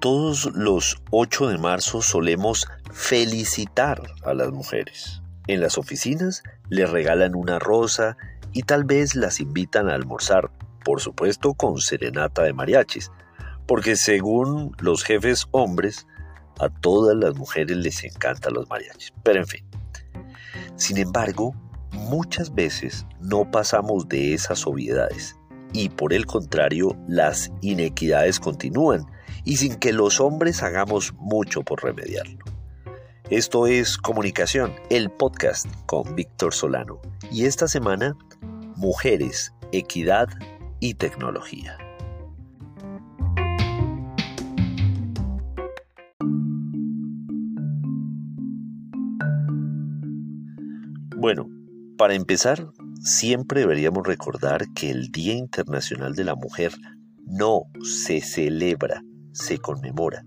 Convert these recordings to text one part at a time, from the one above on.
Todos los 8 de marzo solemos felicitar a las mujeres. En las oficinas les regalan una rosa y tal vez las invitan a almorzar, por supuesto con serenata de mariachis, porque según los jefes hombres, a todas las mujeres les encantan los mariachis. Pero en fin. Sin embargo, muchas veces no pasamos de esas obviedades y por el contrario las inequidades continúan y sin que los hombres hagamos mucho por remediarlo. Esto es Comunicación, el podcast con Víctor Solano y esta semana Mujeres, Equidad y Tecnología. Bueno, para empezar, siempre deberíamos recordar que el Día Internacional de la Mujer no se celebra, se conmemora,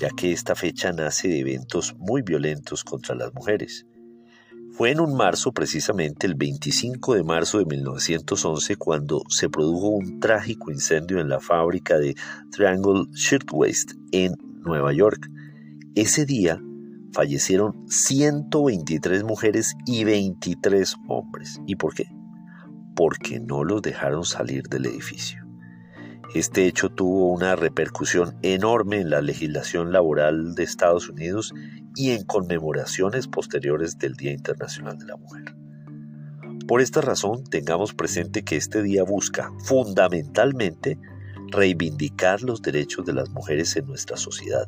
ya que esta fecha nace de eventos muy violentos contra las mujeres. Fue en un marzo, precisamente el 25 de marzo de 1911, cuando se produjo un trágico incendio en la fábrica de Triangle Shirtwaist en Nueva York. Ese día fallecieron 123 mujeres y 23 hombres. ¿Y por qué? Porque no los dejaron salir del edificio. Este hecho tuvo una repercusión enorme en la legislación laboral de Estados Unidos y en conmemoraciones posteriores del Día Internacional de la Mujer. Por esta razón, tengamos presente que este día busca fundamentalmente reivindicar los derechos de las mujeres en nuestra sociedad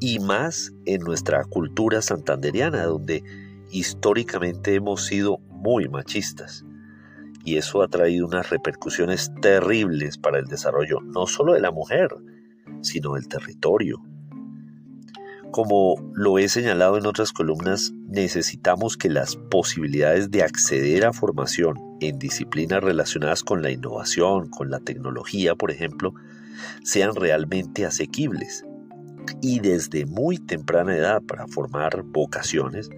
y más en nuestra cultura santanderiana, donde históricamente hemos sido muy machistas. Y eso ha traído unas repercusiones terribles para el desarrollo no solo de la mujer, sino del territorio. Como lo he señalado en otras columnas, necesitamos que las posibilidades de acceder a formación en disciplinas relacionadas con la innovación, con la tecnología, por ejemplo, sean realmente asequibles y desde muy temprana edad para formar vocaciones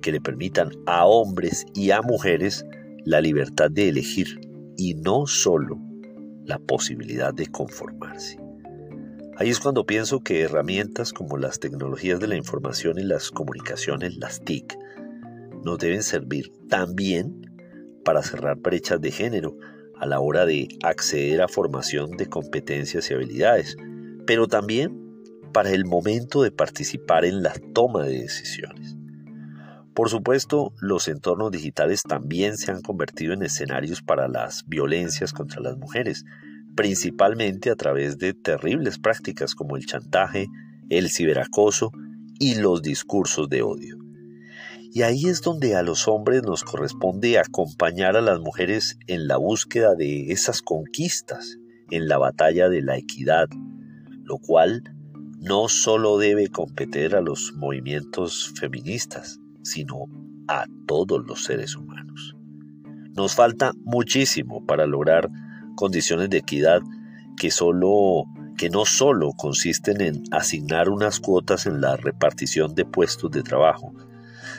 que le permitan a hombres y a mujeres la libertad de elegir y no solo la posibilidad de conformarse. Ahí es cuando pienso que herramientas como las tecnologías de la información y las comunicaciones, las TIC, nos deben servir también para cerrar brechas de género a la hora de acceder a formación de competencias y habilidades, pero también para el momento de participar en la toma de decisiones. Por supuesto, los entornos digitales también se han convertido en escenarios para las violencias contra las mujeres, principalmente a través de terribles prácticas como el chantaje, el ciberacoso y los discursos de odio. Y ahí es donde a los hombres nos corresponde acompañar a las mujeres en la búsqueda de esas conquistas, en la batalla de la equidad, lo cual no solo debe competir a los movimientos feministas, sino a todos los seres humanos. Nos falta muchísimo para lograr condiciones de equidad que, solo, que no solo consisten en asignar unas cuotas en la repartición de puestos de trabajo,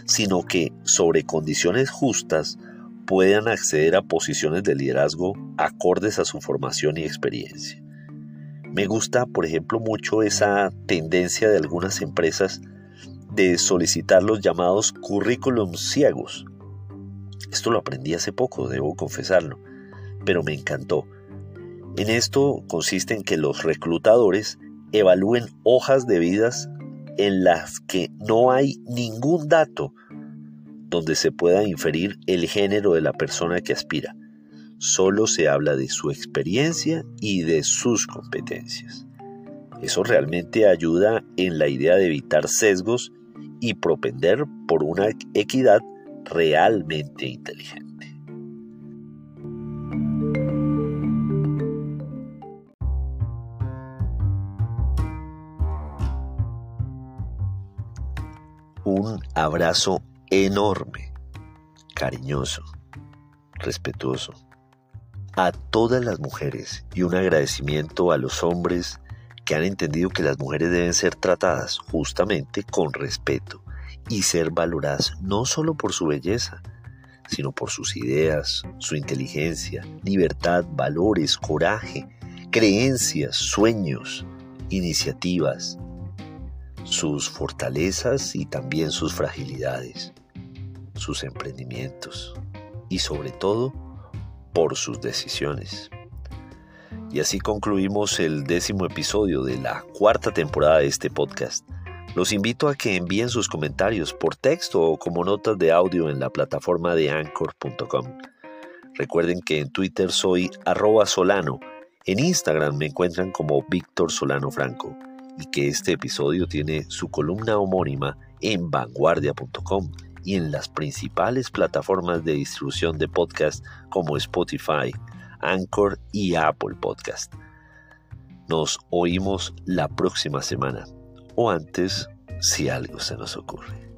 sino que sobre condiciones justas puedan acceder a posiciones de liderazgo acordes a su formación y experiencia. Me gusta, por ejemplo, mucho esa tendencia de algunas empresas de solicitar los llamados currículums ciegos. Esto lo aprendí hace poco, debo confesarlo, pero me encantó. En esto consiste en que los reclutadores evalúen hojas de vidas en las que no hay ningún dato donde se pueda inferir el género de la persona que aspira solo se habla de su experiencia y de sus competencias. Eso realmente ayuda en la idea de evitar sesgos y propender por una equidad realmente inteligente. Un abrazo enorme, cariñoso, respetuoso a todas las mujeres y un agradecimiento a los hombres que han entendido que las mujeres deben ser tratadas justamente con respeto y ser valoradas no solo por su belleza, sino por sus ideas, su inteligencia, libertad, valores, coraje, creencias, sueños, iniciativas, sus fortalezas y también sus fragilidades, sus emprendimientos y sobre todo por sus decisiones. Y así concluimos el décimo episodio de la cuarta temporada de este podcast. Los invito a que envíen sus comentarios por texto o como notas de audio en la plataforma de anchor.com. Recuerden que en Twitter soy arroba solano, en Instagram me encuentran como Víctor Solano Franco y que este episodio tiene su columna homónima en vanguardia.com y en las principales plataformas de distribución de podcast como Spotify, Anchor y Apple Podcast. Nos oímos la próxima semana o antes si algo se nos ocurre.